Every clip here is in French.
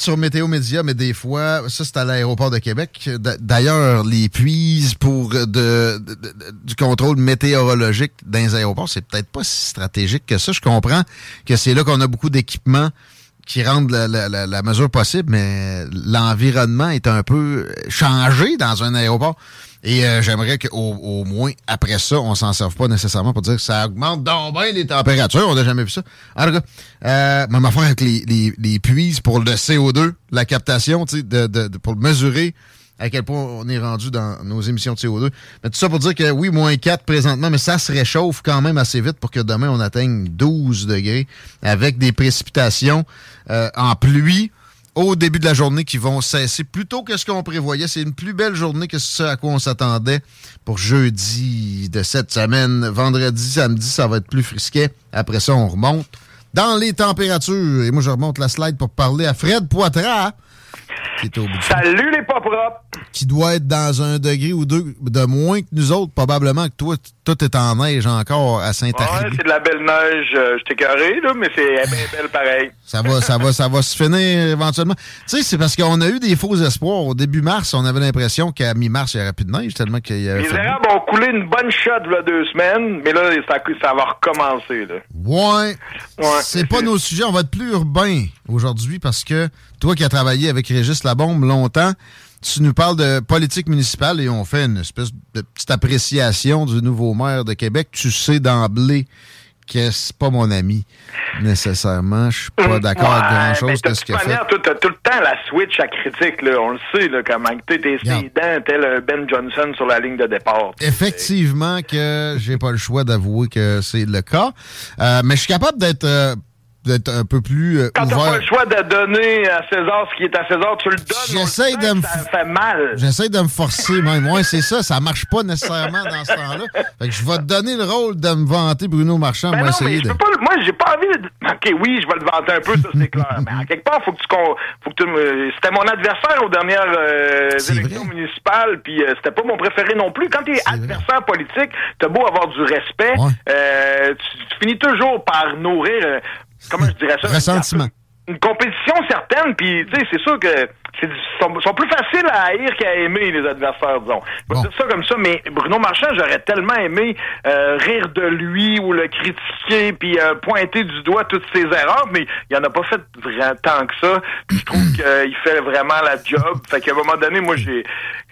Sur Météo Média, mais des fois, ça c'est à l'aéroport de Québec. D'ailleurs, les puises pour de- du contrôle météorologique dans les aéroports, c'est peut-être pas si stratégique que ça. Je comprends que c'est là qu'on a beaucoup d'équipements qui rendent la mesure possible, mais l'environnement est un peu changé dans un aéroport. Et euh, j'aimerais qu'au au moins, après ça, on s'en serve pas nécessairement pour dire que ça augmente donc bien les températures. On n'a jamais vu ça. En tout cas, euh, même affaire avec les, les, les puises pour le CO2, la captation, de, de, de- pour mesurer à quel point on est rendu dans nos émissions de CO2. Mais tout ça pour dire que oui, moins 4 présentement, mais ça se réchauffe quand même assez vite pour que demain, on atteigne 12 degrés avec des précipitations euh, en pluie au début de la journée qui vont cesser plus tôt que ce qu'on prévoyait. C'est une plus belle journée que ce à quoi on s'attendait pour jeudi de cette semaine. Vendredi, samedi, ça va être plus frisquet. Après ça, on remonte dans les températures. Et moi, je remonte la slide pour parler à Fred Poitras, Salut les pas propres! Qui doit être dans un degré ou deux de moins que nous autres. Probablement que toi, tout est en neige encore à Ouais, Saint-Arrêt. c'est de la belle neige, euh, je t'ai carré, là, mais c'est bien belle pareil. Ça va, ça va, ça va se finir éventuellement. Tu sais, c'est parce qu'on a eu des faux espoirs. Au début mars, on avait l'impression qu'à mi-mars, il n'y aurait plus de neige tellement qu'il y avait Les érables ont coulé une bonne shot il y a deux semaines, mais là, ça, ça va recommencer. Là. Ouais. Ouais. C'est pas nos sujets. On va être plus urbain aujourd'hui parce que toi qui as travaillé avec Régis Labombe longtemps, tu nous parles de politique municipale et on fait une espèce de petite appréciation du nouveau maire de Québec. Tu sais d'emblée que c'est pas mon ami nécessairement. Je suis pas d'accord avec Ouais, grand-chose de ce qu'il fait. tu as tout le temps la switch à critique, là, on le sait, là, comment Regarde. ses dents, tel un Ben Johnson sur la ligne de départ. Effectivement que j'ai pas le choix d'avouer que c'est le cas. Euh, mais je suis capable d'être euh, d'être un peu plus euh, Quand t'as ouvert. pas le choix de donner à César ce qui est à César, tu le donnes. J'essaie de me f- fait mal. J'essaie de me forcer même. Ouais, c'est ça. Ça marche pas nécessairement dans ce temps-là. Fait que je vais te donner le rôle de me vanter Bruno Marchand. Ben moi, non, mais de. pas, moi, j'ai pas envie de... OK, oui, je vais le vanter un peu, ça, c'est clair. Mais à quelque part, faut que tu... con- Faut que tu C'était mon adversaire aux dernières euh, élections vrai. municipales, puis euh, c'était pas mon préféré non plus. Quand t'es adversaire politique, t'as beau avoir du respect, Ouais. euh, tu, tu finis toujours par nourrir... comment je dirais ça? Ressentiment. Une compétition certaine, puis tu sais, c'est sûr que c'est sont, sont plus faciles à haïr qu'à aimer les adversaires, disons. Je vais Bon. dire ça comme ça, mais Bruno Marchand, j'aurais tellement aimé euh, rire de lui ou le critiquer puis euh, pointer du doigt toutes ses erreurs, mais il en a pas fait vraiment tant que ça. Puis je trouve qu'il fait vraiment la job. Fait qu'à un moment donné, moi j'ai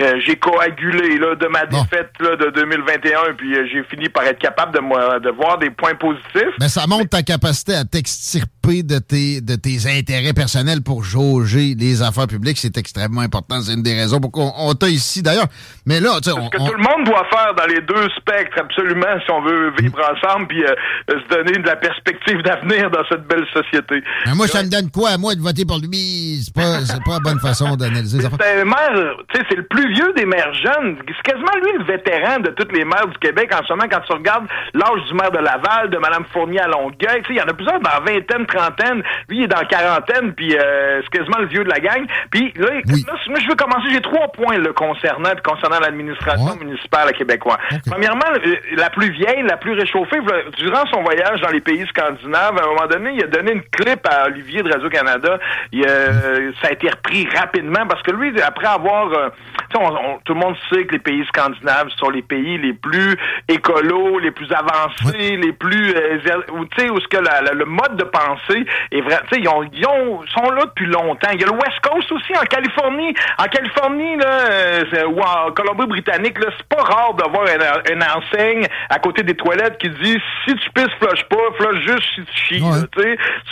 euh, j'ai coagulé là de ma défaite là de 2021, puis euh, j'ai fini par être capable de moi de voir des points positifs. Mais ça montre ta capacité à t'extirper de tes, de tes intérêts personnels pour jauger les affaires publiques. C'est extrêmement important. C'est une des raisons pour qu'on on t'a ici, d'ailleurs. Mais là, tu sais, Ce que on- tout le monde doit faire dans les deux spectres, absolument, si on veut vivre ensemble puis euh, euh, se donner de la perspective d'avenir dans cette belle société. Mais moi, ça me donne quoi à moi de voter pour lui? C'est pas, c'est pas la bonne façon d'analyser les affaires. C'est un maire, tu sais, c'est le plus vieux des maires jeunes. C'est quasiment lui le vétéran de tous les maires du Québec en ce moment. Quand tu regardes l'âge du maire de Laval, de Mme Fournier à Longueuil, tu sais, il y en a plusieurs dans vingtaine, trentaine. Lui, il est dans quarantaine, puis euh, c'est quasiment le vieux de la gang. Puis là, Oui. là, moi, je veux commencer. J'ai trois points le concernant, puis concernant l'administration Ouais. municipale québécoise. Ok. Premièrement, euh, la plus vieille, la plus réchauffée, durant son voyage dans les pays scandinaves, à un moment donné, il a donné une clip à Olivier de Radio-Canada. Il, euh, Ça a été repris rapidement parce que lui, après avoir... euh, on- on- tout le monde sait que les pays scandinaves sont les pays les plus écolos, les plus avancés, les plus... euh, où, tu sais, où ce que la- la- le mode de pensée avancé. Et vrai, ils, ont, ils ont, sont là depuis longtemps. Il y a le West Coast aussi en Californie. En Californie là, ou en Colombie-Britannique, là, c'est pas rare d'avoir une, une, enseigne à côté des toilettes qui dit si tu pisses, flush pas, flush juste si tu chies.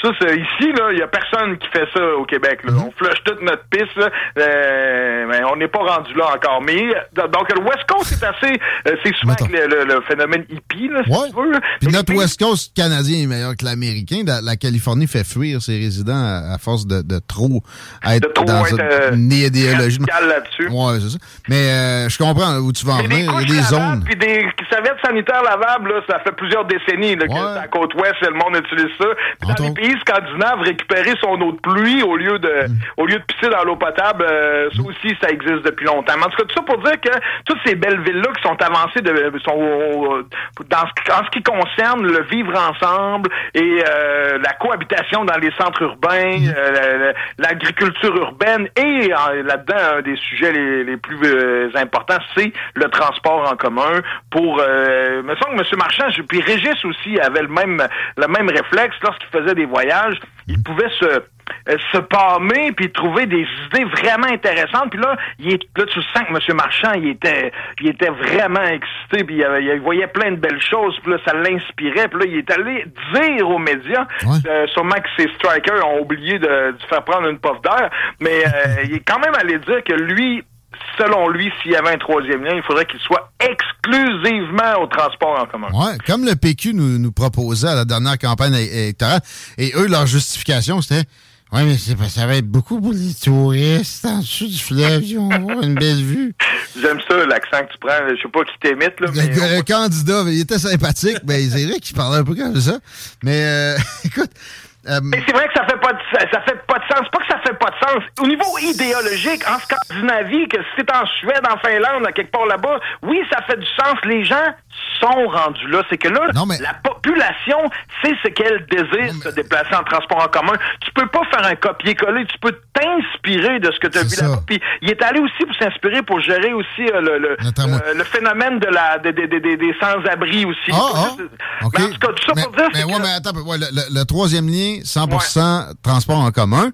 ça, c'est ici là, il y a personne qui fait ça au Québec. Là. On flush toute notre pisse. Là. Euh, mais on n'est pas rendu là encore. Mais donc le West Coast c'est assez, euh, c'est souvent le, le, phénomène hippie là, si tu veux. Puis notre West Coast canadien est meilleur que l'américain. La, Californie fait fuir ses résidents à, force de, de, trop être dans être, une idéologie. là-dessus. Ouais, c'est ça. Mais euh, je comprends où tu vas en venir. Il y a des zones. Puis des serviettes sanitaires lavables, là, ça fait plusieurs décennies là, que la côte ouest, le monde utilise ça. Puis dans les pays scandinaves, récupérer son eau de pluie au lieu de mm. au lieu de pisser dans l'eau potable, euh, ça aussi, ça existe depuis longtemps. Mais en tout cas, tout ça pour dire que toutes ces belles villes-là qui sont avancées de, sont dans ce, en ce qui concerne le vivre ensemble et euh, la cohabitation dans les centres urbains, mm. euh, l'agriculture urbaine et là-dedans, un des sujets les, les plus importants, c'est le transport en commun pour me semble que M. Marchand, puis Régis aussi avait le même le même réflexe lorsqu'il faisait des voyages, il pouvait se euh, se palmer puis trouver des idées vraiment intéressantes puis là il est là tu sens que M. Marchand il était il était vraiment excité puis il, voyait plein de belles choses puis là ça l'inspirait puis là il est allé dire aux médias euh, sûrement que ses strikers ont oublié de, faire prendre une puff d'air mais euh, il est quand même allé dire que lui selon lui, s'il y avait un troisième lien, il faudrait qu'il soit exclusivement au transport en commun. Oui, comme le PQ nous, nous proposait à la dernière campagne électorale. Et eux, leur justification, c'était oui, mais c'est ça va être beaucoup pour les touristes en dessous du fleuve, ils vont avoir une belle vue. J'aime ça, l'accent que tu prends. Je sais pas qui t'émite, là. Mais le, candidat, il était sympathique, mais il dirait qu'il parlait un peu comme ça. Mais euh, écoute, euh, Mais c'est vrai que ça fait pas de, ça fait pas de sens. Pas que ça fait pas de sens. Au niveau idéologique, en Scandinavie, que c'est en Suède, en Finlande, quelque part là-bas, oui, ça fait du sens. Les gens sont rendus là. C'est que là, la population sait ce qu'elle désire se déplacer en transport en commun. Tu peux pas faire un copier-coller. Tu peux t'inspirer de ce que tu as vu là-bas. Puis il est allé aussi pour s'inspirer pour gérer aussi euh, le, le, euh, le, phénomène de la des, des, des, des sans-abri aussi. Ah, ah. Ben, en tout cas, tout ça pour dire. Mais, ouais, mais attends, ouais, le, le, troisième lien, 100% transport en commun.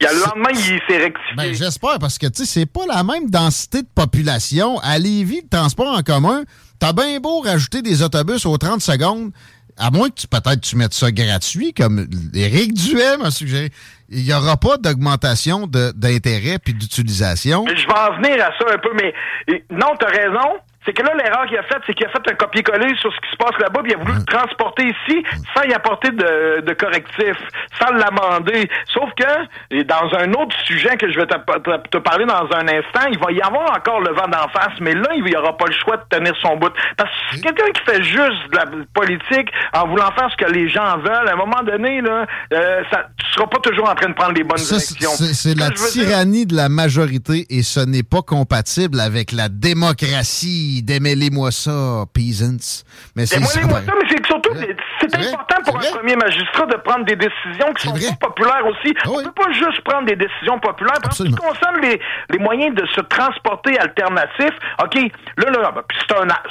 Il y a le lendemain, il s'est rectifié. Ben, j'espère, parce que, tu sais, c'est pas la même densité de population. À Lévis, le transport en commun, t'as bien beau rajouter des autobus aux 30 secondes, à moins que tu peut-être tu mettes ça gratuit, comme Éric Duhem m'a suggéré, il n'y aura pas d'augmentation d'intérêt puis d'utilisation. Je vais en venir à ça un peu, mais non, tu as raison. C'est que là, l'erreur qu'il a faite, c'est qu'il a fait un copier-coller sur ce qui se passe là-bas, puis il a voulu le transporter ici sans y apporter de, de correctifs, sans l'amender. Sauf que, dans un autre sujet que je vais te, parler dans un instant, il va y avoir encore le vent d'en face, mais là, il n'y aura pas le choix de tenir son bout. Parce que quelqu'un qui fait juste de la politique en voulant faire ce que les gens veulent, à un moment donné, là, euh, ça, tu seras pas toujours en train de prendre les bonnes directions. C'est la tyrannie de la majorité et ce n'est pas compatible avec la démocratie démêlez-moi ça, peasants. Mais c'est Démêlez-moi ça, mais c'est surtout, c'est important pour un premier magistrat de prendre des décisions qui sont populaires aussi. Ah On ne peut pas juste prendre des décisions populaires. Parce ce qui concerne les, les moyens de se transporter alternatifs, OK, là, là, ben,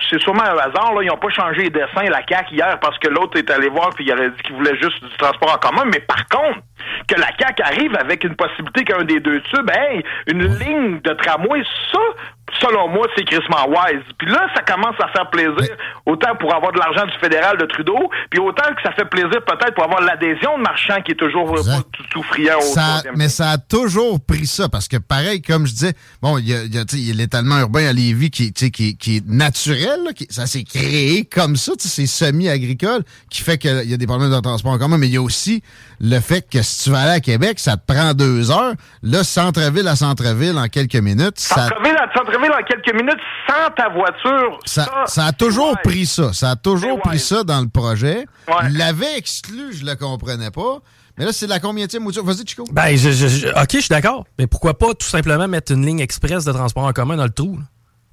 c'est sûrement un hasard, là, ils n'ont pas changé les dessins, la CAQ hier, parce que l'autre est allé voir puis il aurait dit qu'il voulait juste du transport en commun. Mais par contre, que la CAQ arrive avec une possibilité qu'un des deux tubes, hey, une ligne de tramway, ça, selon moi, c'est crissement wise. Puis là, ça commence à faire plaisir, autant pour avoir de l'argent du fédéral de Trudeau, puis autant que ça fait plaisir peut-être pour avoir l'adhésion de Marchand qui est toujours pas tout, friand au Mais ça a toujours pris ça, parce que pareil, comme je disais, bon, il y a, y a l'étalement urbain à Lévis qui, qui, qui est naturel, qui, ça s'est créé comme ça, c'est semi-agricole, qui fait qu'il y a des problèmes de transport en commun, mais il y a aussi le fait que si tu vas aller à Québec, ça te prend deux heures. Là, centre-ville à centre-ville en quelques minutes. Centre-ville à centre-ville en quelques minutes sans ta voiture. Ça, ça, a toujours pris ça. Ça a toujours pris ça dans le projet. Il l'avait exclu, je le comprenais pas. Mais là, c'est la combienième mouture? Vas-y, Chico. Ben, OK, je suis d'accord. Mais pourquoi pas tout simplement mettre une ligne express de transport en commun dans le trou?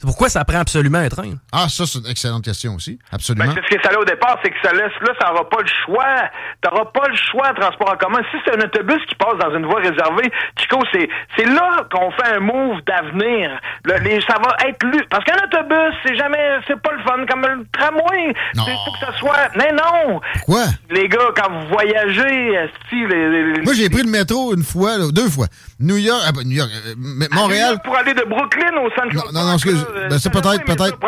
Pourquoi ça prend absolument un train? Ah, ça, c'est une excellente question aussi. Absolument. Ben, ce que ça là au départ, c'est que ça laisse, là, ça n'aura pas le choix. T'auras pas le choix de transport en commun. Si c'est un autobus qui passe dans une voie réservée, Chico, c'est, c'est là qu'on fait un move d'avenir. Le- les- ça va être lu. Parce qu'un autobus, c'est jamais, c'est pas le fun comme le tramway. Non. C'est faut que ça soit, mais non! Quoi? Les gars, quand vous voyagez, si les, les- les- Moi, j'ai pris le métro une fois, là, deux fois. New York, ah, ben, New York, euh, M- Montréal. Pour aller de Brooklyn au Central Non, non, non, excuse. Là, Ben, c'est peut-être, peut-être.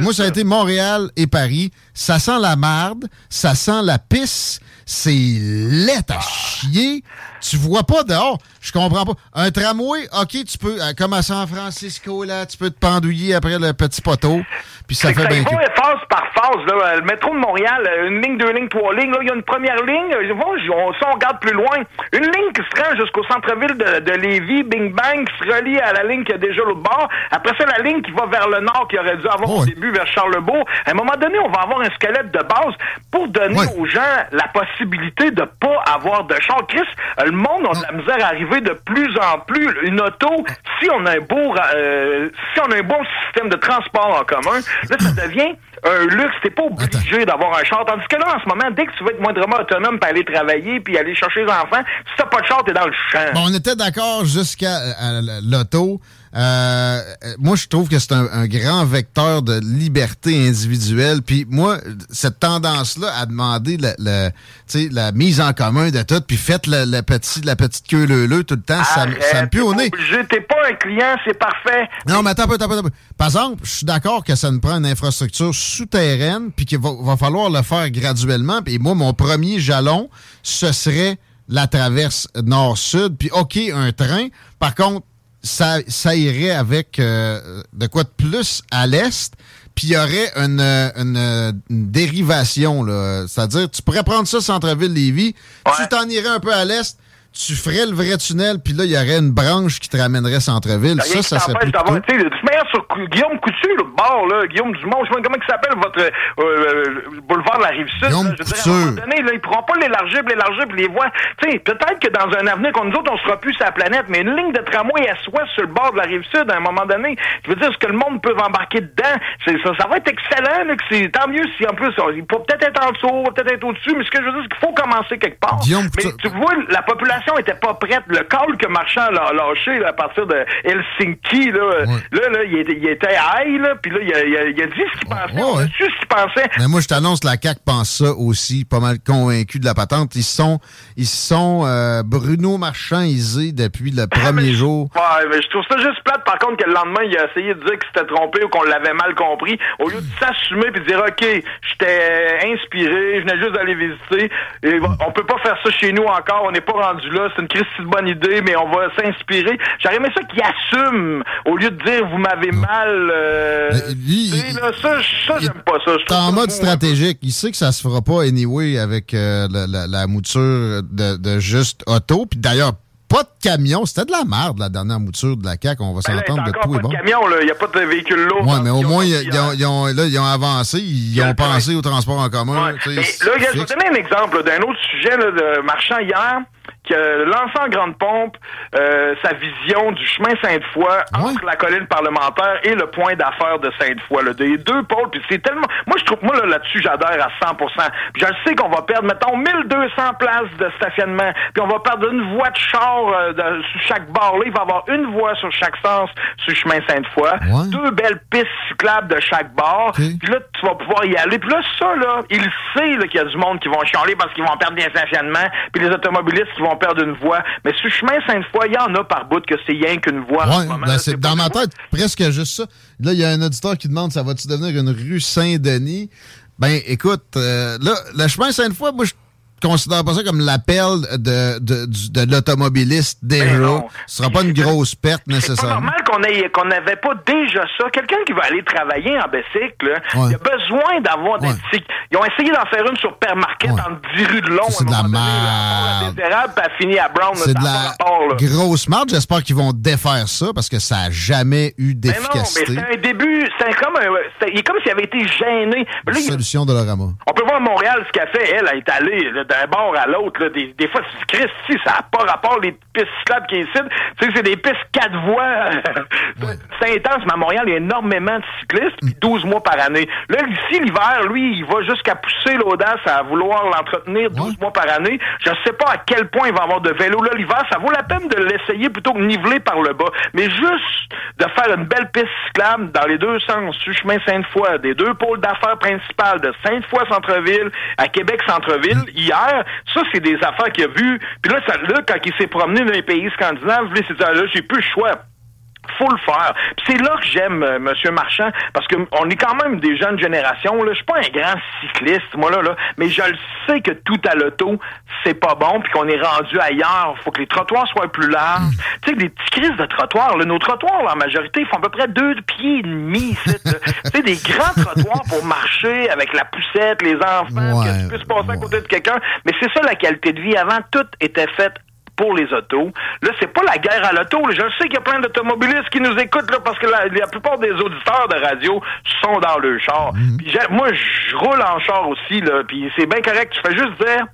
Moi, ça a été Montréal et Paris. Ça sent la marde, ça sent la pisse, c'est laid à chier. Tu vois pas dehors. Je comprends pas. Un tramway, OK, tu peux, euh, comme à San Francisco, là, tu peux te pendouiller après le petit poteau, puis ça que fait bien cul. phase par phase. Là. Le métro de Montréal, euh, une ligne, deux lignes, trois lignes. Là, il y a une première ligne. euh, on, ça, on regarde plus loin. Une ligne qui se rend jusqu'au centre-ville de, de Lévis, Bing Bang, qui se relie à la ligne qui a déjà l'autre bord. Après ça, la ligne qui va vers le nord, qui aurait dû avoir Oh, au début vers Charlebourg. À un moment donné, on va avoir un squelette de base pour donner aux gens la possibilité de pas avoir de char. Chris, le monde a de la misère à arriver de plus en plus. Une auto, si on a un beau, euh, si on a un bon système de transport en commun, là, ça devient un luxe. T'es pas obligé d'avoir un char. Tandis que là, en ce moment, dès que tu veux être moindrement autonome pour aller travailler puis aller chercher les enfants, si t'as pas de char, t'es dans le champ. Bon, on était d'accord jusqu'à euh, l'auto. Euh, moi, je trouve que c'est un, un grand vecteur de liberté individuelle. Puis moi, cette tendance-là à demander le, le- tu sais, la mise en commun de tout, puis faites le, le petit, la petite queue leu tout le temps, ça, Arrête, ça me pue au nez. T'es pas un client, c'est parfait. Non, mais attends un peu, attends un peu. Par exemple, je suis d'accord que ça nous prend une infrastructure souterraine, puis qu'il va, va falloir le faire graduellement. Puis moi, mon premier jalon, ce serait la traverse nord-sud. Puis OK, un train. Par contre, ça, ça irait avec euh, de quoi de plus à l'est. Puis il y aurait une, euh, une, euh, une dérivation, là. C'est-à-dire, tu pourrais prendre ça centre-ville-Lévis, tu t'en irais un peu à l'est, tu ferais le vrai tunnel, puis là, il y aurait une branche qui te ramènerait centre-ville. Rien Ça, ça serait plus d'avoir, tu manière, sur Guillaume Coutu, le bord, là, Guillaume Dumont, je sais pas comment il s'appelle, votre euh, euh, boulevard de la Rive-Sud. Guillaume là, je veux dire, à un Couture. moment donné, là, ils pourront pas l'élargir, l'élargir, les voies. Tu sais, peut-être que dans un avenir, comme nous autres, on sera plus sur la planète, mais une ligne de tramway à soi sur le bord de la Rive-Sud, à un moment donné, je veux dire, ce que le monde peut embarquer dedans, ça, ça va être excellent, là, que c'est, tant mieux si, en plus, il peut peut-être être en dessous, peut-être être au-dessus, mais ce que je veux dire, c'est qu'il faut commencer quelque part. Guillaume mais Couture. tu vois, la population était pas prête. Le call que Marchand a lâché là, à partir de Helsinki, là, là, là, il était, il était high, là, puis là, il a, il, a, il a dit ce qu'il pensait. ouais, On a ouais. su ce qu'il pensait. Mais moi, je t'annonce, la CAQ pense ça aussi, pas mal convaincu de la patente. Ils sont, ils sont euh, Bruno Marchandisés depuis le Ah, premier je- jour. Ouais, mais je trouve ça juste plate, par contre, que le lendemain, il a essayé de dire qu'il s'était trompé ou qu'on l'avait mal compris. Au lieu de s'assumer puis de dire, OK, j'étais inspiré, je venais juste d'aller visiter. Et on peut pas faire ça chez nous encore, on n'est pas rendu là, c'est une crise de bonne idée, mais on va s'inspirer. J'aurais aimé ça qu'il assume, au lieu de dire, vous m'avez mal... euh, lui, il- là, ça, j'aime pas ça. Trouve en mode stratégique. Il sait que ça se fera pas anyway avec euh, la, la- la mouture de, de juste auto. Puis d'ailleurs, pas de camion. C'était de la merde, la dernière mouture de la CAQ. On va Ben s'entendre de encore tout pas bon. de camion. Il n'y a pas de véhicule lourd. Ouais, mais au moins, ils, ont, ils ont- là, ils ont avancé. Ils ont pensé au transport en commun. Ouais. Mais là, je vais fixe. donner un exemple d'un autre sujet là, de marchand hier a lancé en grande pompe euh, sa vision du chemin Sainte-Foy Ouais. entre la colline parlementaire et le point d'affaires de Sainte-Foy. Là, des deux pôles, puis c'est tellement... Moi, je trouve, moi, là, là-dessus, j'adhère à 100% Puis je sais qu'on va perdre, mettons, 1200 places de stationnement, puis on va perdre une voie de char euh, de- sur chaque bord. Là, il va y avoir une voie sur chaque sens sur le chemin Sainte-Foy, Ouais. deux belles pistes cyclables de chaque bord, puis là, tu vas pouvoir y aller. Puis là, ça, là, il sait là, qu'il y a du monde qui vont chialer parce qu'ils vont perdre des stationnements, puis les automobilistes qui vont perdre une voie. Mais sur le chemin Sainte-Foy, il y en a par bout que c'est rien qu'une voie. en Ouais, ce ben là, c'est dans ma tête presque juste ça. Là, il y a un auditeur qui demande ça va-tu devenir une rue Saint-Denis? Ben, écoute, euh, là, le chemin Sainte-Foy, moi, je considère pas ça comme l'appel de, de, du- de l'automobiliste déjà. Ce sera pas une grosse perte C'est nécessairement. normal qu'on ait qu'on n'avait pas déjà ça. Quelqu'un qui va aller travailler en bicycle, là, Ouais. il a besoin d'avoir des petits- Ils ont essayé d'en faire une sur Père Marquette Ouais. en 10 rues de long. C'est de la merde. Elle finit à Brown. C'est de la rapport, grosse marge. J'espère qu'ils vont défaire ça parce que ça a jamais eu Mais non, mais d'efficacité. c'est un début, c'est comme un, c'est- il est comme s'il avait été gêné. Là, il- Solution de l'orama. on peut voir Montréal ce qu'elle fait. Elle, elle est allée là, d'un bord à l'autre. Des, des fois, tu si, ça n'a pas rapport les pistes cyclables qui ici. Tu sais, c'est des pistes quatre voies. c'est intense, mais à Montréal, il y a énormément de cyclistes, puis 12 mois par année. Là, ici, l'hiver, lui, il va jusqu'à pousser l'audace à vouloir l'entretenir 12 mois par année. Je ne sais pas à quel point il va avoir de vélo. Là, l'hiver, ça vaut la peine de l'essayer plutôt que niveler par le bas. Mais juste de faire une belle piste cyclable dans les deux sens, sur chemin Sainte-Foy, des deux pôles d'affaires principales de Sainte-Foy Centre-Ville à Québec Centre-Ville, hier, ça, c'est des affaires qu'il a vues. Puis là, ça, là, quand il s'est promené dans les pays scandinaves, lui, c'est là, j'ai plus le choix faut le faire. C'est là que j'aime euh, Monsieur Marchand parce que on est quand même des jeunes générations. Là, je suis pas un grand cycliste, moi là, là, mais je le sais que tout à l'auto c'est pas bon, puis qu'on est rendu ailleurs. Faut que les trottoirs soient plus larges. Mm. Tu sais, des petits crises de trottoirs. Là, nos trottoirs, la majorité, font à peu près deux pieds et demi. tu sais, des grands trottoirs pour marcher avec la poussette, les enfants, que tu puisses passer à côté de quelqu'un. Mais c'est ça la qualité de vie. Avant, tout était fait pour les autos. Là, c'est pas la guerre à l'auto. Je sais qu'il y a plein d'automobilistes qui nous écoutent là, parce que la, la, plupart des auditeurs de radio sont dans le char. Mm. moi, je roule en char aussi, là, puis c'est bien correct. Tu fais juste dire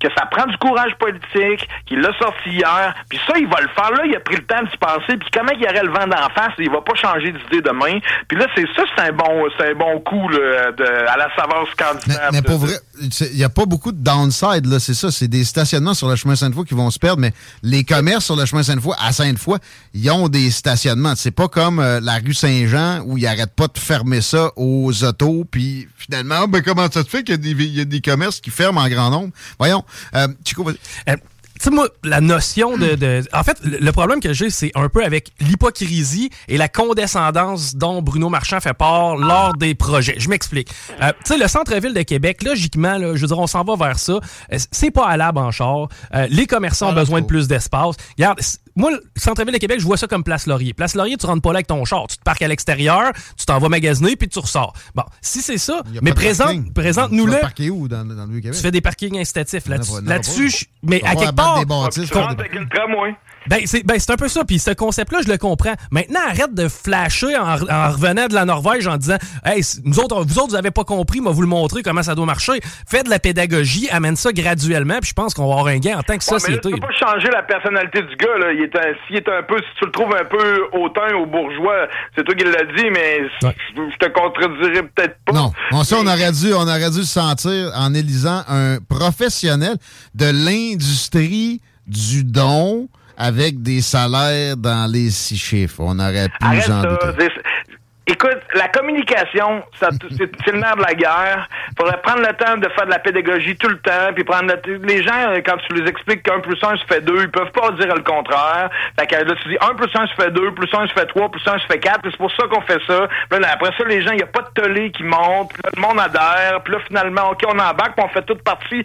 que ça prend du courage politique, qu'il l'a sorti hier, puis ça, il va le faire. Là, il a pris le temps de s'y penser, puis comment il aurait le vent d'en face, il va pas changer d'idée demain. Puis là, c'est ça, c'est un bon c'est un bon coup là, de, à la saveur scandinave. Mais, mais pour vrai, il n'y a pas beaucoup de downside, là, c'est ça. C'est des stationnements sur le chemin Sainte-Foy qui vont se perdre, mais les commerces sur le chemin Sainte-Foy, à Sainte-Foy, ils ont des stationnements. C'est pas comme euh, la rue Saint-Jean où ils n'arrêtent pas de fermer ça aux autos, puis finalement, ben, comment ça se fait qu'il y, y, a des commerces qui ferment en grand nombre? Voyons. Euh, Chico, euh, tu sais, moi, la notion de, En fait, le problème que j'ai, c'est un peu avec l'hypocrisie et la condescendance dont Bruno Marchand fait part lors des projets. Je m'explique. Euh, tu sais, le centre-ville de Québec, logiquement, je veux dire, on s'en va vers ça. C'est pas à l'ab en char. les commerçants ont besoin de plus d'espace. Regarde, moi, le centre-ville de Québec, je vois ça comme Place Laurier. Place Laurier, tu rentres pas là avec ton char. Tu te parques à l'extérieur, tu t'en vas magasiner, puis tu ressors. Bon, si c'est ça, mais présente, présente-nous-le. Tu où dans, dans le Québec? Tu fais des parkings incitatifs. Là-dessus, mais à quelque part... Tu rentres avec le tramway. Ben, c'est ben, un peu ça. Puis ce concept-là, je le comprends. Maintenant, arrête de flasher en, en, revenant de la Norvège en disant Hey, nous autres, vous autres, vous avez pas compris, moi, vous le montrer comment ça doit marcher. Fais de la pédagogie, amène ça graduellement, puis je pense qu'on va avoir un gain en tant que société. Mais tu peux pas changer la personnalité du gars. Là. Il est un, s'il est un peu, si tu le trouves un peu hautain ou bourgeois, c'est toi qui l'as dit, mais je te contredirais peut-être pas. Non, on, ça, on aurait dû, on aurait dû sentir en élisant un professionnel de l'industrie du don avec des salaires dans les six chiffres. On aurait pu Arrête en douter. Écoute, la communication, c'est le nerf de la guerre. Faudrait prendre le temps de faire de la pédagogie tout le temps, puis prendre les gens, euh, quand tu les expliques qu'un plus un se fait deux, ils peuvent pas dire le contraire. Fait que là, tu dis un plus un se fait deux, plus un se fait trois, plus un se fait quatre, c'est pour ça qu'on fait ça. Là, après ça, les gens, il n'y a pas de tollé qui monte, puis là, le monde adhère, puis là, finalement, OK, on embarque, puis on fait toute partie.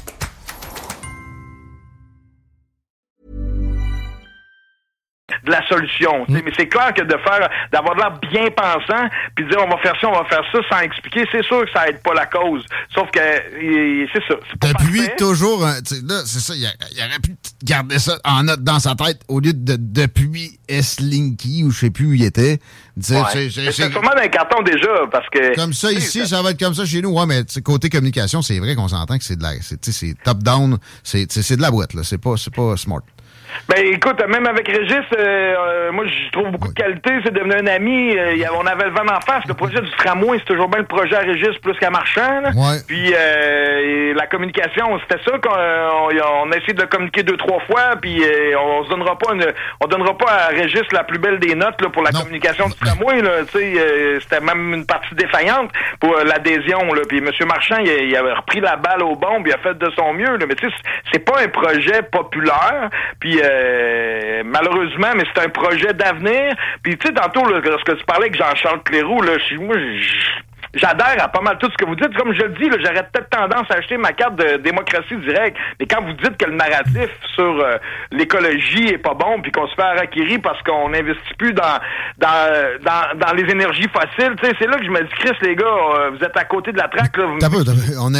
la solution. Mm. Mais c'est clair que de faire, d'avoir l'air bien pensant, puis dire on va faire ça, on va faire ça, sans expliquer, c'est sûr que ça aide pas la cause. Sauf que c'est ça. Depuis toujours, là, c'est ça, il, aurait pu garder ça en note dans sa tête au lieu de depuis S-Linky ou je sais plus où il était. C'est sûrement dans un carton déjà, parce que. Comme ça ici, ça va être comme ça chez nous. Ouais, mais côté communication, c'est vrai qu'on s'entend que c'est de la. C'est top-down, c'est de la boîte, là. C'est pas, pas smart. Ben écoute, même avec Régis, euh, euh, moi je trouve beaucoup de qualité, c'est devenu un ami. euh, on avait le vent en face. Le projet du tramway, c'est toujours bien le projet à Régis plus qu'à Marchand. là. Ouais. Puis euh, la communication, c'était ça qu'on on, on a essayé de communiquer deux trois fois. Puis euh, on se donnera pas une, on donnera pas à Régis la plus belle des notes là, pour la Non. communication du tramway. Là, tu sais, euh, c'était même une partie défaillante pour euh, l'adhésion. Là. Puis M. Marchand, il, avait repris la balle au bon, puis il a fait de son mieux. Là. Mais tu sais, c'est- c'est pas un projet populaire. Puis euh, malheureusement, mais c'est un projet d'avenir. Puis tu sais, tantôt, là, lorsque tu parlais avec Jean-Charles Cléroux, là, moi, je- J'adhère à pas mal tout ce que vous dites. Comme je le dis, j'aurais peut-être tendance à acheter ma carte de démocratie directe. Mais quand vous dites que le narratif sur euh, l'écologie est pas bon, puis qu'on se fait harakiri parce qu'on n'investit plus dans, dans, dans, dans les énergies fossiles, tu sais, c'est là que je me dis, Chris, les gars, euh, vous êtes à côté de la traque. Là, Vous- T'as peu, t'as peu. On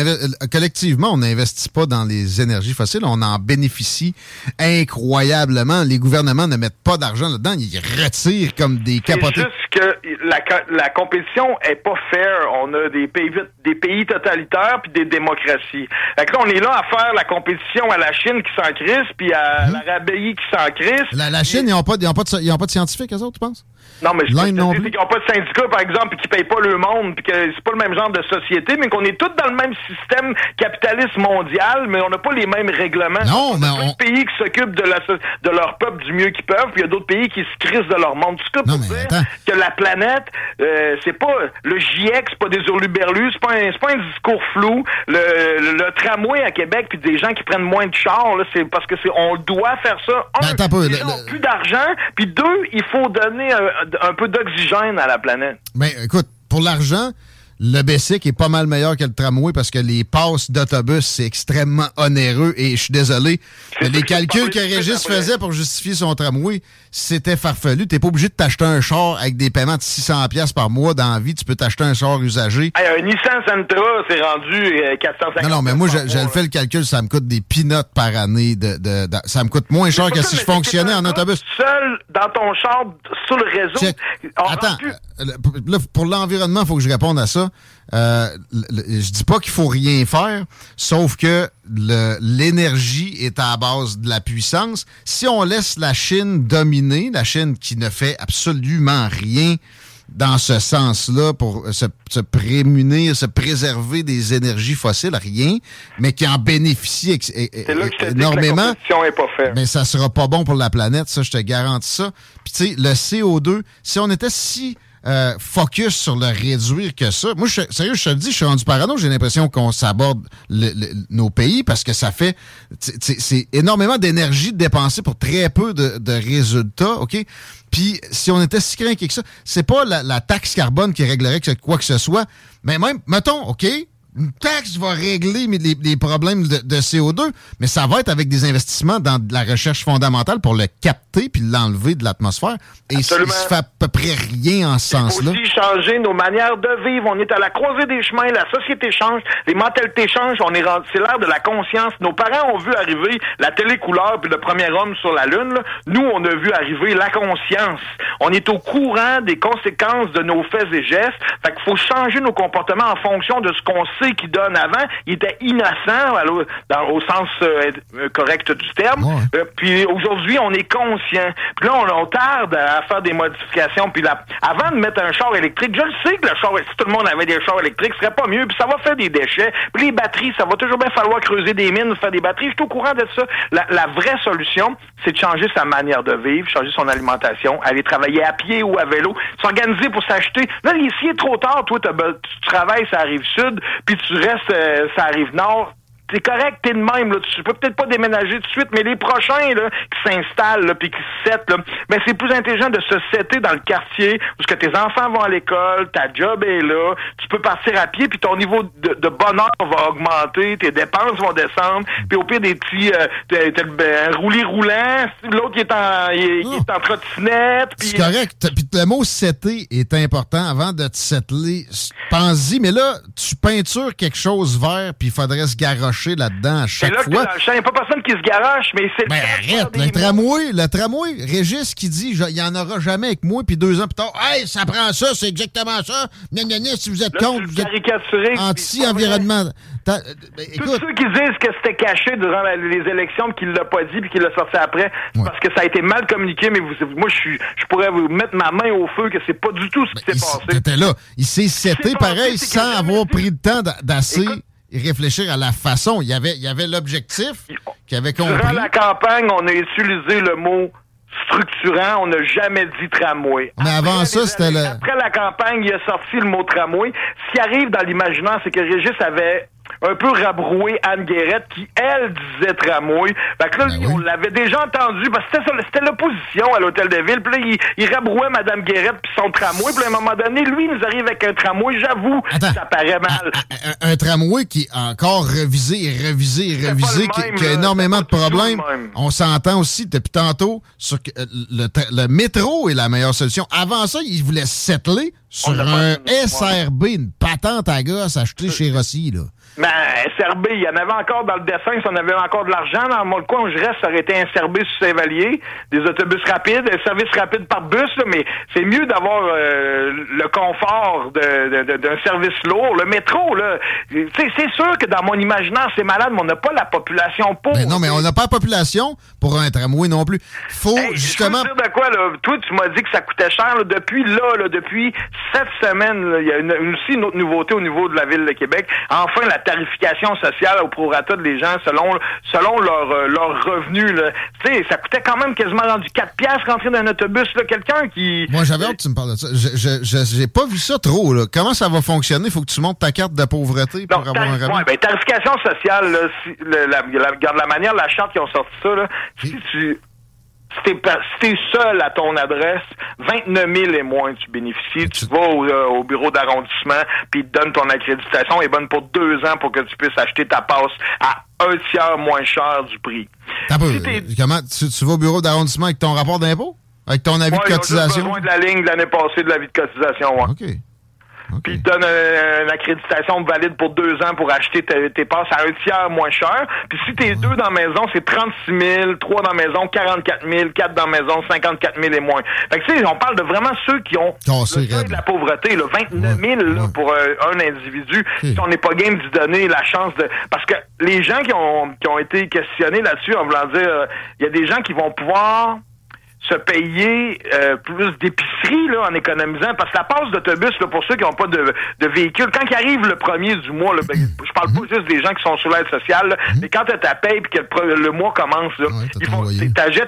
collectivement, on n'investit pas dans les énergies fossiles. On en bénéficie incroyablement. Les gouvernements ne mettent pas d'argent là-dedans. Ils retirent comme des C'est capotés. juste que la, la compétition est pas fair. On a des pays, des pays totalitaires puis des démocraties. Fait que là, on est là à faire la compétition à la Chine qui s'en crisse puis à l'Arabie qui s'en crisse. La, la Chine, ils n'ont pas, ils ont pas, de- ils ont pas de scientifiques, eux autres, tu penses? Non, mais je L'Inde te c'est qu'ils n'ont pas de syndicat, par exemple, puis qu'ils payent pas le monde, puis que c'est pas le même genre de société, mais qu'on est tous dans le même système capitaliste mondial, mais on n'a pas les mêmes règlements. Non, on mais on- pays qui s'occupent de, la, de leur peuple du mieux qu'ils peuvent, puis il y a d'autres pays qui se crissent de leur monde. Tout ça pour dire attends. que la planète, euh, c'est pas le GIEC, c'est pas des hurluberlus, c'est pas un, c'est pas un discours flou. Le, tramway à Québec, puis des gens qui prennent moins de chars, là, c'est parce que c'est on doit faire ça. Un, Ben, un ont le- plus d'argent, puis deux, il faut donner un, un peu d'oxygène à la planète. Ben, écoute, pour l'argent, le Bessic est pas mal meilleur que le tramway parce que les passes d'autobus, c'est extrêmement onéreux et je suis désolé. Les calculs que Régis faisait pour justifier son tramway, c'était farfelu. T'es pas obligé de t'acheter un char avec des paiements de 600$ piastres par mois dans la vie. Tu peux t'acheter un char usagé. Hey, un Nissan Sentra, c'est rendu euh, 450 Non, non, mais moi, mois, je le là. fais le calcul, ça me coûte des peanuts par année. De, de- de- ça me coûte moins cher que si je fonctionnais en autobus. Seul dans ton char sur le réseau. Attends, euh, là, pour l'environnement, il faut que je réponde à ça. Euh, je dis pas qu'il faut rien faire, sauf que l'énergie est à la base de la puissance. Si on laisse la Chine dominer, la Chine qui ne fait absolument rien dans ce sens-là pour se, se prémunir, se préserver des énergies fossiles, rien, mais qui en bénéficie dis que énormément pas mais ça sera pas bon pour la planète, ça, je te garantis ça. Puis tu sais, le CO2, si on était si euh, focus sur le réduire que ça, moi, je, sérieux, je te le dis, je suis rendu parano, j'ai l'impression qu'on s'aborde le- le- nos pays parce que ça fait, c'est énormément d'énergie dépensée pour très peu de, de résultats, OK? Puis si on était si craqué que ça, c'est pas la, la taxe carbone qui réglerait quoi que ce soit, mais même, mettons, OK, une taxe va régler les, les problèmes de, de CO2, mais ça va être avec des investissements dans de la recherche fondamentale pour le capter puis l'enlever de l'atmosphère. Et il Absolument. se fait à peu près rien en ce Il sens-là. aussi changer nos manières de vivre. On est à la croisée des chemins, la société change, les mentalités changent, on est c'est l'ère de la conscience. Nos parents ont vu arriver la télé couleur puis le premier homme sur la lune. là. Nous, on a vu arriver la conscience. On est au courant des conséquences de nos faits et gestes. Fait qu'il faut changer nos comportements en fonction de ce qu'on sait qui donne avant. Il était innocent alors, dans- au sens euh, euh, correct du terme. Ouais. Euh, puis aujourd'hui, on est conscient. Puis là, on, on tarde à faire des modifications. Puis là, avant de mettre un char électrique, je le sais que le char, si tout le monde avait des chars électriques, ce serait pas mieux. Puis ça va faire des déchets. Puis les batteries, ça va toujours bien falloir creuser des mines, faire des batteries. Je suis au courant de ça. La, la vraie solution, c'est de changer sa manière de vivre, changer son alimentation, aller travailler à pied ou à vélo, s'organiser pour s'acheter. Là, s'il est trop tard, toi, tu travailles ça arrive sud, puis tu restes euh, ça arrive nord c'est correct, t'es de même, là. Tu peux peut-être pas déménager tout de suite, mais les prochains, là, qui s'installent, puis qui se settent, là, ben, c'est plus intelligent de se setter dans le quartier, parce que tes enfants vont à l'école, ta job est là, tu peux partir à pied, puis ton niveau de, bonheur va augmenter, tes dépenses vont descendre, puis au pire des petits, euh, t'as- t'as ben, roulis roulant, l'autre qui est en, il, il est en trottinette. C'est correct. Puis le mot setter est important avant de te settler. Pense-y, mais là, tu peintures quelque chose vert, puis il faudrait se garrocher garocher là-dedans à C'est chaque là que fois. il n'y a pas personne qui se garoche, mais c'est Ben arrête, le tramway, le tramway, Régis qui dit il n'y en aura jamais avec moi, puis deux ans plus tard, hey, ça prend ça, c'est exactement ça. Gna, gna, gna, si vous êtes Là, contre, vous êtes anti-environnement. T'as- ben, Tous ceux qui disent que c'était caché durant la- les élections puis qu'il l'a pas dit puis qu'il l'a sorti après, c'est Ouais. parce que ça a été mal communiqué, mais vous, moi, je pourrais vous mettre ma main au feu que c'est pas du tout ce qui Ben, s'est passé. t'étais là. Il s'est seté pareil sans avoir pris le temps d'a- réfléchir à la façon. Il y avait, il y avait l'objectif qu'il avait Durant compris. la campagne, on a utilisé le mot structurant, on n'a jamais dit tramway. Mais avant Après ça, c'était le- Après la campagne, il a sorti le mot tramway. Ce qui arrive dans l'imaginaire, c'est que Régis avait un peu rabroué Anne Guérette qui, elle, disait tramway. Fait que là, Ben oui. on l'avait déjà entendu parce que c'était l'opposition à l'Hôtel de Ville. Puis là, il, il rabrouait Madame Guérette puis son tramway. Puis à un moment donné, lui, il nous arrive avec un tramway. J'avoue, ça paraît mal. Un, un- un tramway qui est encore revisé et revisé et revisé, qui, le même, qui a énormément de problèmes. On s'entend aussi depuis tantôt sur que euh, le, le métro est la meilleure solution. Avant ça, ils voulaient settler sur un. SRB, une patente à gosse achetée chez Rossi. Là. Ben, SRB, il y en avait encore dans le dessin, si on avait encore de l'argent, dans mon coin où je reste, ça aurait été un sur Saint-Vallier, des autobus rapides, un service rapide par bus, là, mais c'est mieux d'avoir euh, le confort d'un service lourd. Le métro, là, c'est sûr que dans mon imaginaire, c'est malade, mais on n'a pas la population pour. Ben non, mais on n'a pas la population pour un tramway non plus. Faut Hey, justement. Je veux dire de quoi, là? Toi, tu m'as dit que ça coûtait cher. là. Depuis là, là, depuis cette semaine, il y a une- aussi une autre nouveauté au niveau de la Ville de Québec. Enfin, la tarification sociale au prorata de les gens selon selon leur, euh, leur revenu. Tu sais, ça coûtait quand même quasiment rendu 4 piastres rentrer dans un autobus. là. Quelqu'un qui... Moi, j'avais hâte que tu me parles de ça. Je- J'ai pas vu ça trop. Là. Comment ça va fonctionner? Faut que tu montes ta carte de pauvreté pour avoir un rabais. ouais, ben, tarification sociale, là, si, le- la, la, regarde la manière, la charte qui ont sorti ça, là, si tu si t'es, seul à ton adresse, 29 000 et moins tu bénéficies. Tu vas au, euh, au bureau d'arrondissement, puis ils te donnent ton accréditation. Est bonne pour deux ans pour que tu puisses acheter ta passe à un tiers moins cher du prix. Si t'es- comment, tu, tu vas au bureau d'arrondissement avec ton rapport d'impôt? Avec ton avis Ouais, de cotisation? besoin de la ligne de l'année passée de l'avis de cotisation. ouais. OK. OK. Puis ils te donnent euh, une accréditation valide pour deux ans pour acheter tes, tes passes à un tiers moins cher. Puis si t'es deux dans la maison, c'est 36 000, trois dans la maison, 44 000, quatre dans la maison, 54 000 et moins. Fait que tu sais, on parle de vraiment ceux qui ont Cassé le seuil de la pauvreté, là, 29 000 là, Ouais. pour euh, un individu. Si on n'est pas game d'y donner la chance de... Parce que les gens qui ont, qui ont été questionnés là-dessus, en voulant dire, euh, il y a des gens qui vont pouvoir se payer euh, plus d'épicerie là, en économisant. Parce que la passe d'autobus, là, pour ceux qui n'ont pas de, de véhicule, quand ils arrivent le premier du mois, là, ben, je parle pas juste des gens qui sont sur l'aide sociale, là, mais quand tu ta paye et que le, le mois commence, là, Ouais, ils font-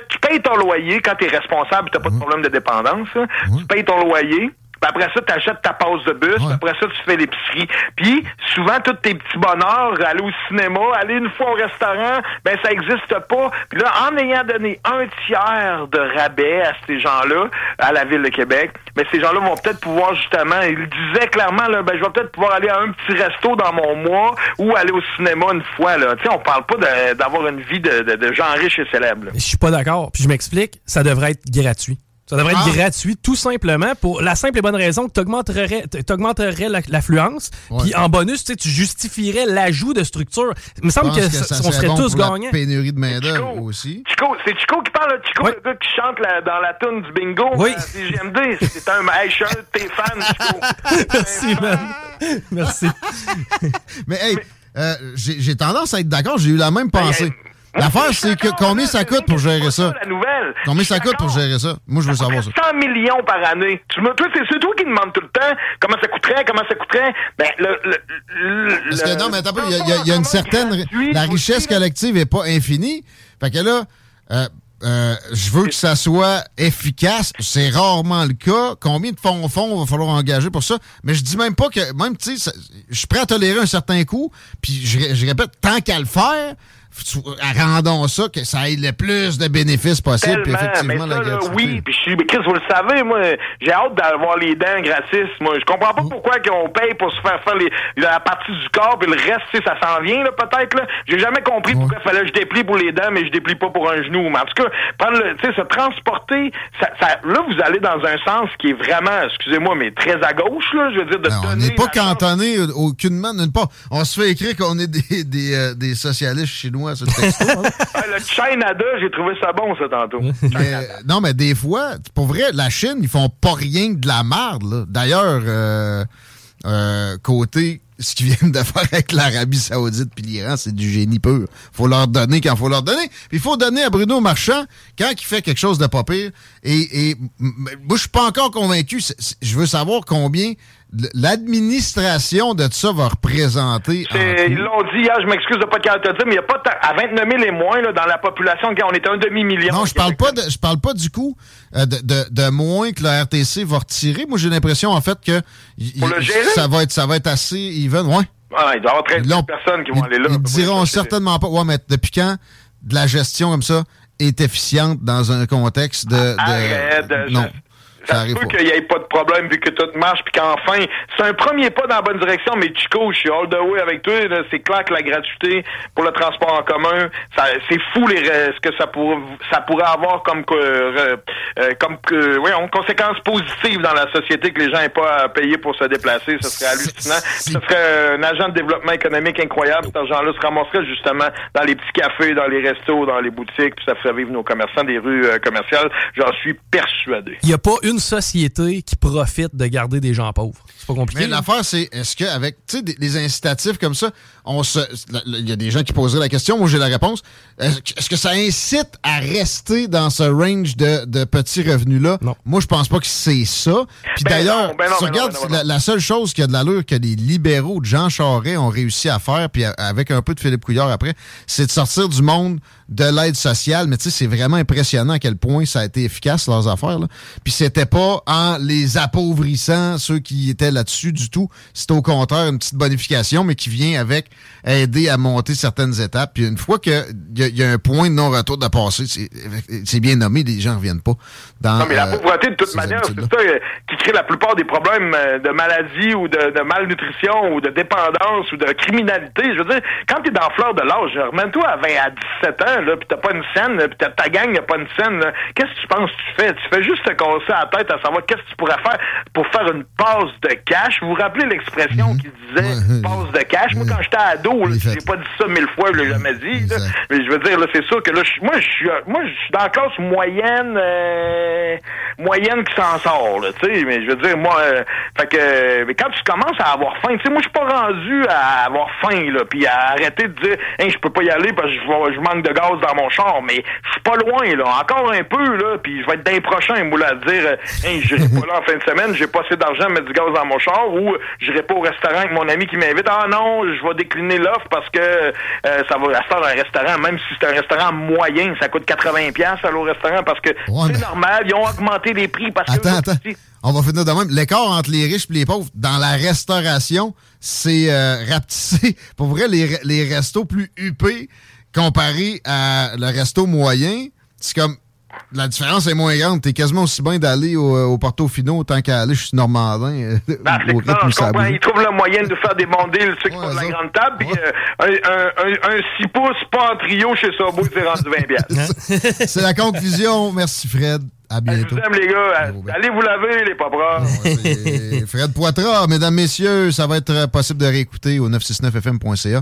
tu payes ton loyer quand tu es responsable tu pas de problème de dépendance. là. Tu payes ton loyer. Après ça, tu achètes ta passe de bus. Après ça, tu fais l'épicerie. Puis souvent, tous tes petits bonheurs, aller au cinéma, aller une fois au restaurant, ben ça existe pas. Puis là, en ayant donné un tiers de rabais à ces gens-là, à la Ville de Québec, mais ces gens-là vont peut-être pouvoir justement, ils disaient clairement, là, ben je vais peut-être pouvoir aller à un petit resto dans mon mois ou aller au cinéma une fois. Là. On parle pas d'avoir une vie de, de, de gens riches et célèbres. Je suis pas d'accord. Puis je m'explique, ça devrait être gratuit. Ça devrait être Ah. gratuit tout simplement pour la simple et bonne raison que tu augmenterais, l'affluence. Ouais. Puis en bonus, tu sais, tu justifierais l'ajout de structure. Il me semble que, que ça- ça on serait bon tous pour la gagnants. pénurie de main-d'œuvre Chico. aussi. Chico, c'est Chico qui parle. Chico, Oui. le gars qui chante la- dans la tune du bingo Oui. CGMD. C'est un, hey, je suis un de tes fans, Chico. Merci, man. Merci. Mais hey, euh, j'ai tendance à être d'accord, j'ai eu la même pensée. Moi, L'affaire, c'est que combien ça coûte pour gérer ça? la nouvelle. Combien ça coûte pour gérer ça? Moi, je veux savoir ça. 100 millions par année. Tu me, toi, c'est toi qui demandes tout le temps comment ça coûterait, comment ça coûterait. Ben, le, le, Parce que non, mais attends il y a, une certaine. La richesse collective n'est pas infinie. Fait que là, euh, euh, je veux que ça soit efficace. C'est rarement le cas. Combien de fonds fonds va falloir engager pour ça? Mais je dis même pas que, même, tu sais, je suis prêt à tolérer un certain coût. Puis je, je répète, tant qu'à le faire, rendons ça, que ça ait le plus de bénéfices possible. Puis effectivement, mais ça, là, oui, puis je suis, Chris, vous le savez, moi, j'ai hâte d'avoir les dents gratis. Moi, je comprends pas pourquoi qu'on paye pour se faire faire les, la partie du corps, puis le reste, ça s'en vient, là, peut-être, là. J'ai jamais compris pourquoi il fallait que je déplie pour les dents, mais je déplie pas pour un genou. Mais en tout cas, prendre le, tu sais, se transporter, ça, ça, là, vous allez dans un sens qui est vraiment, excusez-moi, mais très à gauche, là, je veux dire, de ben, On n'est pas cantonné aucunement, pas. On se fait écrire qu'on est des, des, euh, des socialistes chinois texto. Hein? le China j'ai trouvé ça bon, ça, tantôt. non, mais des fois, pour vrai, la Chine, ils font pas rien de la merde, D'ailleurs, euh, euh, côté ce qu'ils viennent de faire avec l'Arabie Saoudite puis l'Iran, c'est du génie pur. Faut leur donner quand faut leur donner. Puis il faut donner à Bruno Marchand quand il fait quelque chose de pas pire. Et, et moi, je suis pas encore convaincu. Je veux savoir combien l'administration de ça va représenter. Ils l'ont dit hier, je m'excuse de pas te dire, mais il n'y a pas à 29 000 et moins là, dans la population, on était un demi-million. Non, je parle pas de, je parle pas du coup euh, de, de, de, moins que la RTC va retirer. Moi, j'ai l'impression en fait que ça va être ça va être assez even, ouais. Ah, il doit y avoir 13 personnes qui vont aller là. Ils diront certainement pas. Ouais, mais depuis quand de la gestion comme ça est efficiente dans un contexte de. de non. Ça, se peut qu'il n'y ait pas de problème vu que tout marche, puis qu'enfin, c'est un premier pas dans la bonne direction, mais Chico, je suis all the way avec toi, c'est clair que la gratuité pour le transport en commun, c'est fou les, ce que ça, pour, ça pourrait avoir comme, euh, euh, comme oui, en conséquences positives dans la société que les gens n'aient pas à payer pour se déplacer, ce serait hallucinant. Ce serait un agent de développement économique incroyable, cet argent-là se ramasserait justement dans les petits cafés, dans les restos, dans les boutiques, puis ça ferait vivre nos commerçants des rues euh, commerciales, j'en suis persuadé. Il n'y a pas une société qui profite de garder des gens pauvres. C'est pas compliqué. Mais l'affaire, c'est est-ce qu'avec des, incitatifs comme ça, on se. Il y a des gens qui poseraient la question, moi j'ai la réponse. Est-ce que ça incite à rester dans ce range de, petits revenus-là? Non. Moi, je pense pas que c'est ça. Puis ben d'ailleurs, ben tu regardes, la, seule chose qui a de l'allure que les libéraux de Jean Charest ont réussi à faire, puis avec un peu de Philippe Couillard après, c'est de sortir du monde de l'aide sociale. Mais tu sais, c'est vraiment impressionnant à quel point ça a été efficace, leurs affaires. Là. Puis c'était pas en les appauvrissant, ceux qui étaient là-dessus du tout. C'est au contraire une petite bonification, mais qui vient avec aider à monter certaines étapes. Puis une fois qu'il y, y, a un point de non-retour de passer, c'est bien nommé, les gens ne reviennent pas. Dans, non, mais la euh, pauvreté, de toute manière, c'est ça euh, qui crée la plupart des problèmes euh, de maladie ou de, malnutrition ou de dépendance ou de criminalité. Je veux dire, quand tu es dans fleur de l'âge, remets-toi à 20 à 17 ans, là, puis t'as pas une scène, puis ta gang n'a pas une scène, qu'est-ce que tu penses que tu fais? Tu fais juste te casser la tête à savoir qu'est-ce que tu pourrais faire pour faire une passe de cash. Vous vous rappelez l'expression mhm. qui disait passe de cash? Moi, quand j'étais ado, j'ai pas dit ça mille fois, je l'ai jamais dit. Mais je veux dire, là, c'est sûr que là, moi, je suis moi, je suis dans la classe moyenne euh, moyenne qui s'en sort, tu sais. Mais je veux dire, moi, euh, fait que mais quand tu commences à avoir faim, tu sais, moi, je suis pas rendu à avoir faim, là, puis à arrêter de dire, hein, je peux pas y aller parce que je, je manque de gaz dans mon char, mais je suis pas loin, là, encore un peu, là, puis je vais être d'un prochain, moi, à dire, hein, j'irai pas là en fin de semaine, j'ai pas assez d'argent à mettre du gaz dans mon char, ou j'irai pas au restaurant avec mon ami qui m'invite, ah non, je vais décliner l'offre parce que euh, ça va rester un restaurant, même si c'est un restaurant moyen, ça coûte 80 pièces aller au restaurant parce que c'est normal, ils ont augmenté les prix parce attends, que... Attends, On va finir de même. L'écart entre les riches et les pauvres dans la restauration, c'est euh, rapetissé. Pour vrai, les, les restos plus huppés comparé à le resto moyen, c'est comme la différence est moins grande. T'es quasiment aussi bien d'aller au, au Portofino tant qu'à aller suis Normandin. Euh, ben, au. Ils trouvent le moyen de faire des bons deals, ceux qui font de la grande table. Puis euh, un, un, un, 6 pouces, pas en trio chez Subway, c'est rendu 20 piastres. c'est la conclusion. Merci, Fred. À bientôt. Je vous aime, les gars. Allez vous laver, les papas. Fred Poitras, mesdames, messieurs, ça va être possible de réécouter au 969fm.ca.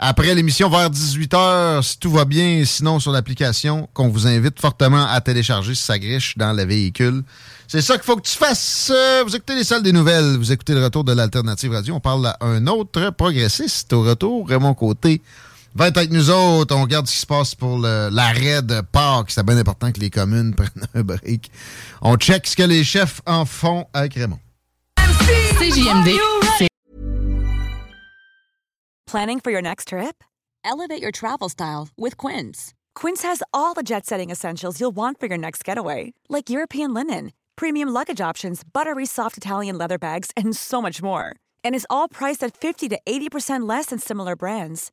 Après l'émission vers 18h, si tout va bien, sinon sur l'application qu'on vous invite fortement à télécharger si ça griche dans le véhicule. C'est ça qu'il faut que tu fasses. Vous écoutez les salles des nouvelles, vous écoutez le retour de l'Alternative Radio. On parle à un autre progressiste au retour, Raymond Côté va être avec nous autres. On regarde ce qui se passe pour l'arrêt de Pâques. C'est bien important que les communes prennent un break. On check ce que les chefs en font avec Raymond. CJMD. Planning for your next trip? Elevate your travel style with Quince. Quince has all the jet-setting essentials you'll want for your next getaway, like European linen, premium luggage options, buttery soft Italian leather bags, and so much more. And is all priced at 50 to 80% less than similar brands.